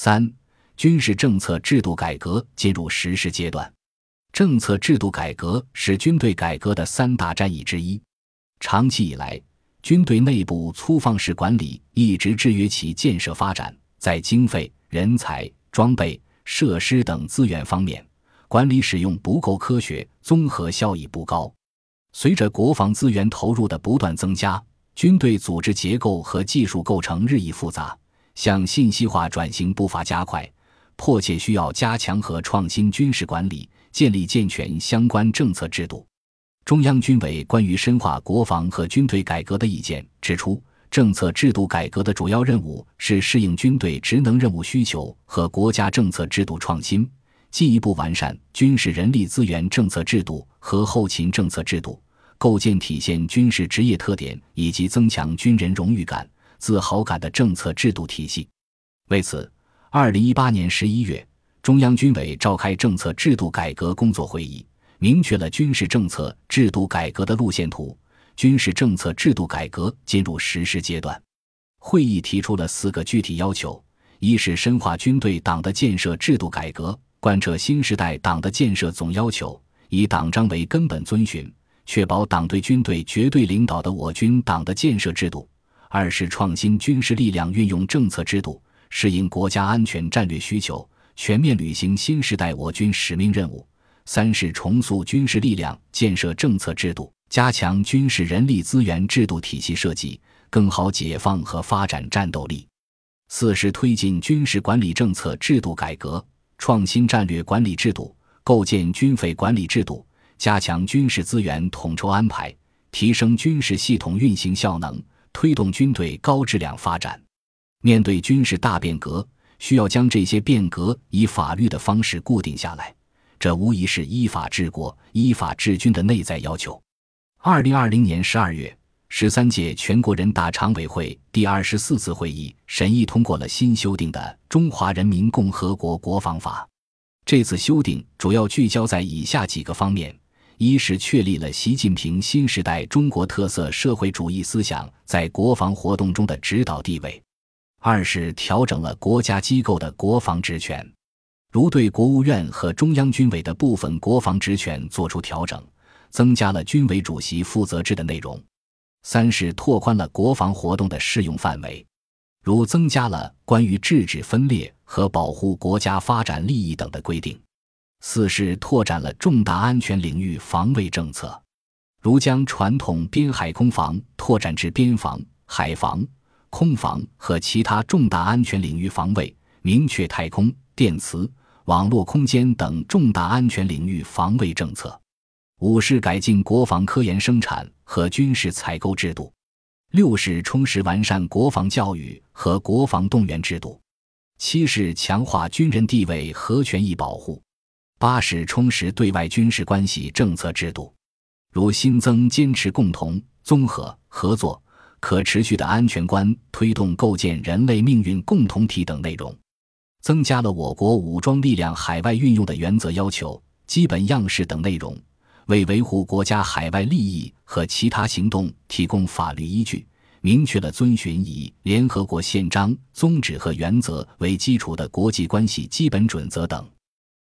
三、军事政策制度改革进入实施阶段。政策制度改革是军队改革的三大战役之一。长期以来，军队内部粗放式管理一直制约其建设发展，在经费、人才、装备、设施等资源方面，管理使用不够科学，综合效益不高。随着国防资源投入的不断增加，军队组织结构和技术构成日益复杂，向信息化转型步伐加快，迫切需要加强和创新军事管理，建立健全相关政策制度。中央军委关于深化国防和军队改革的意见指出，政策制度改革的主要任务是适应军队职能任务需求和国家政策制度创新，进一步完善军事人力资源政策制度和后勤政策制度，构建体现军事职业特点以及增强军人荣誉感、自豪感的政策制度体系。为此，二零一八年十一月，中央军委召开政策制度改革工作会议。明确了军事政策制度改革的路线图，军事政策制度改革进入实施阶段。会议提出了四个具体要求：一是深化军队党的建设制度改革，贯彻新时代党的建设总要求，以党章为根本遵循，确保党对军队绝对领导的我军党的建设制度；二是创新军事力量运用政策制度，适应国家安全战略需求，全面履行新时代我军使命任务。三是重塑军事力量建设政策制度，加强军事人力资源制度体系设计，更好解放和发展战斗力。四是推进军事管理政策制度改革，创新战略管理制度，构建军费管理制度，加强军事资源统筹安排，提升军事系统运行效能，推动军队高质量发展。面对军事大变革，需要将这些变革以法律的方式固定下来。这无疑是依法治国、依法治军的内在要求。二零二零年十二月，十三届全国人大常委会第二十四次会议审议通过了新修订的《中华人民共和国国防法》。这次修订主要聚焦在以下几个方面：一是确立了习近平新时代中国特色社会主义思想在国防活动中的指导地位；二是调整了国家机构的国防职权。如对国务院和中央军委的部分国防职权作出调整，增加了军委主席负责制的内容；三是拓宽了国防活动的适用范围，如增加了关于制止分裂和保护国家发展利益等的规定；四是拓展了重大安全领域防卫政策，如将传统边海空防拓展至边防、海防、空防和其他重大安全领域防卫，明确太空、电磁。网络空间等重大安全领域防卫政策，五是改进国防科研生产和军事采购制度，六是充实完善国防教育和国防动员制度，七是强化军人地位和权益保护，八是充实对外军事关系政策制度，如新增坚持共同、综合、合作、可持续的安全观，推动构建人类命运共同体等内容。增加了我国武装力量海外运用的原则要求、基本样式等内容，为维护国家海外利益和其他行动提供法律依据，明确了遵循以联合国宪章宗旨和原则为基础的国际关系基本准则等。